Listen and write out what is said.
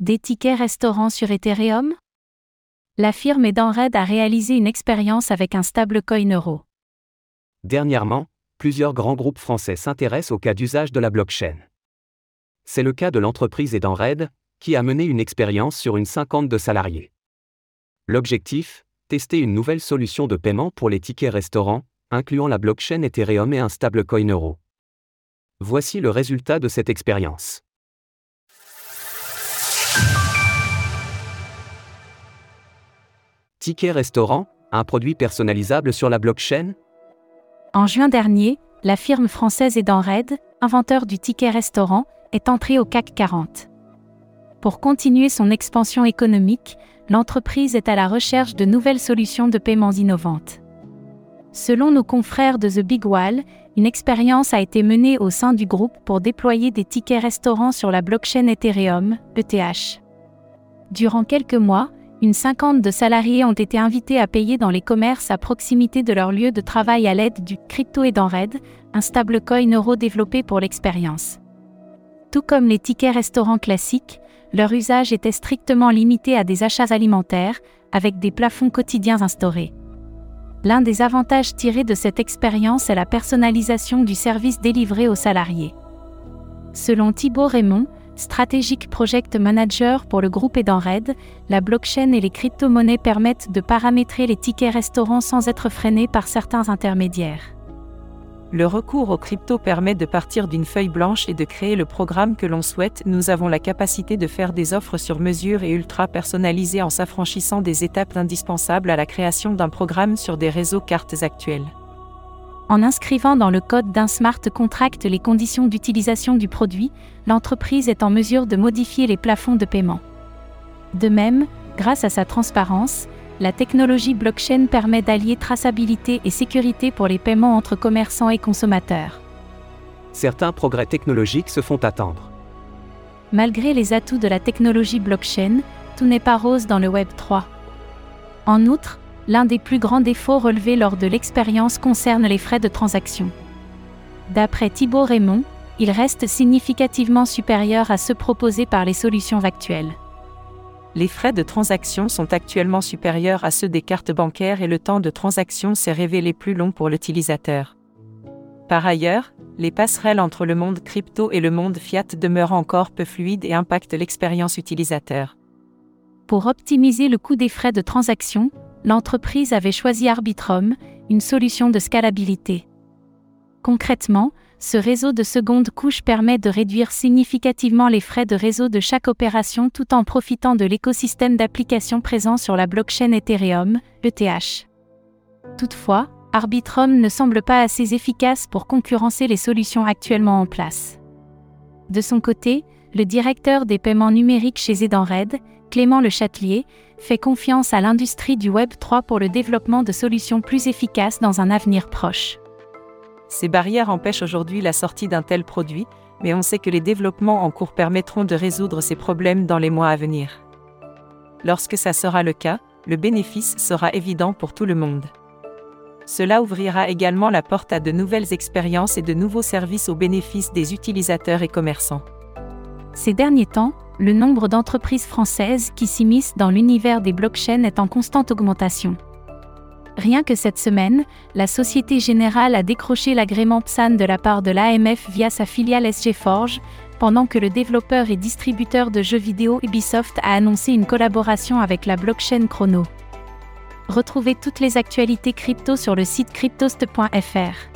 Des tickets restaurants sur Ethereum? La firme Edenred a réalisé une expérience avec un stablecoin euro. Dernièrement, plusieurs grands groupes français s'intéressent au cas d'usage de la blockchain. C'est le cas de l'entreprise Edenred, qui a mené une expérience sur une cinquante de salariés. L'objectif Tester une nouvelle solution de paiement pour les tickets restaurants, incluant la blockchain Ethereum et un stablecoin euro. Voici le résultat de cette expérience. Ticket restaurant, un produit personnalisable sur la blockchain En juin dernier, la firme française Edenred, inventeur du ticket restaurant, est entrée au CAC 40. Pour continuer son expansion économique, l'entreprise est à la recherche de nouvelles solutions de paiement innovantes. Selon nos confrères de The Big Wall, une expérience a été menée au sein du groupe pour déployer des tickets restaurants sur la blockchain Ethereum, ETH. Durant quelques mois, une cinquante de salariés ont été invités à payer dans les commerces à proximité de leur lieu de travail à l'aide du Crypto Edenred, un stablecoin euro développé pour l'expérience. Tout comme les tickets restaurants classiques, leur usage était strictement limité à des achats alimentaires, avec des plafonds quotidiens instaurés. L'un des avantages tirés de cette expérience est la personnalisation du service délivré aux salariés. Selon Thibaut Raymond, Strategic Project Manager pour le groupe Edenred, la blockchain et les crypto-monnaies permettent de paramétrer les tickets restaurants sans être freinés par certains intermédiaires. Le recours au crypto permet de partir d'une feuille blanche et de créer le programme que l'on souhaite. Nous avons la capacité de faire des offres sur mesure et ultra personnalisées en s'affranchissant des étapes indispensables à la création d'un programme sur des réseaux cartes actuels en inscrivant dans le code d'un smart contract les conditions d'utilisation du produit, l'entreprise est en mesure de modifier les plafonds de paiement. De même, grâce à sa transparence, la technologie blockchain permet d'allier traçabilité et sécurité pour les paiements entre commerçants et consommateurs. Certains progrès technologiques se font attendre. Malgré les atouts de la technologie blockchain, tout n'est pas rose dans le Web 3. En outre, l'un des plus grands défauts relevés lors de l'expérience concerne les frais de transaction. D'après Thibaut Raymond, ils restent significativement supérieurs à ceux proposés par les solutions actuelles. Les frais de transaction sont actuellement supérieurs à ceux des cartes bancaires et le temps de transaction s'est révélé plus long pour l'utilisateur. Par ailleurs, les passerelles entre le monde crypto et le monde fiat demeurent encore peu fluides et impactent l'expérience utilisateur. Pour optimiser le coût des frais de transaction, l'entreprise avait choisi Arbitrum, une solution de scalabilité. Concrètement, ce réseau de seconde couche permet de réduire significativement les frais de réseau de chaque opération tout en profitant de l'écosystème d'applications présent sur la blockchain Ethereum, ETH. Toutefois, Arbitrum ne semble pas assez efficace pour concurrencer les solutions actuellement en place. De son côté, le directeur des paiements numériques chez Edenred, Clément Le Châtelier, fait confiance à l'industrie du Web 3 pour le développement de solutions plus efficaces dans un avenir proche. Ces barrières empêchent aujourd'hui la sortie d'un tel produit, mais on sait que les développements en cours permettront de résoudre ces problèmes dans les mois à venir. Lorsque ça sera le cas, le bénéfice sera évident pour tout le monde. Cela ouvrira également la porte à de nouvelles expériences et de nouveaux services au bénéfice des utilisateurs et commerçants. Ces derniers temps, le nombre d'entreprises françaises qui s'immiscent dans l'univers des blockchains est en constante augmentation. Rien que cette semaine, la Société Générale a décroché l'agrément PSAN de la part de l'AMF via sa filiale SG Forge, pendant que le développeur et distributeur de jeux vidéo Ubisoft a annoncé une collaboration avec la blockchain Chrono. Retrouvez toutes les actualités crypto sur le site cryptost.fr.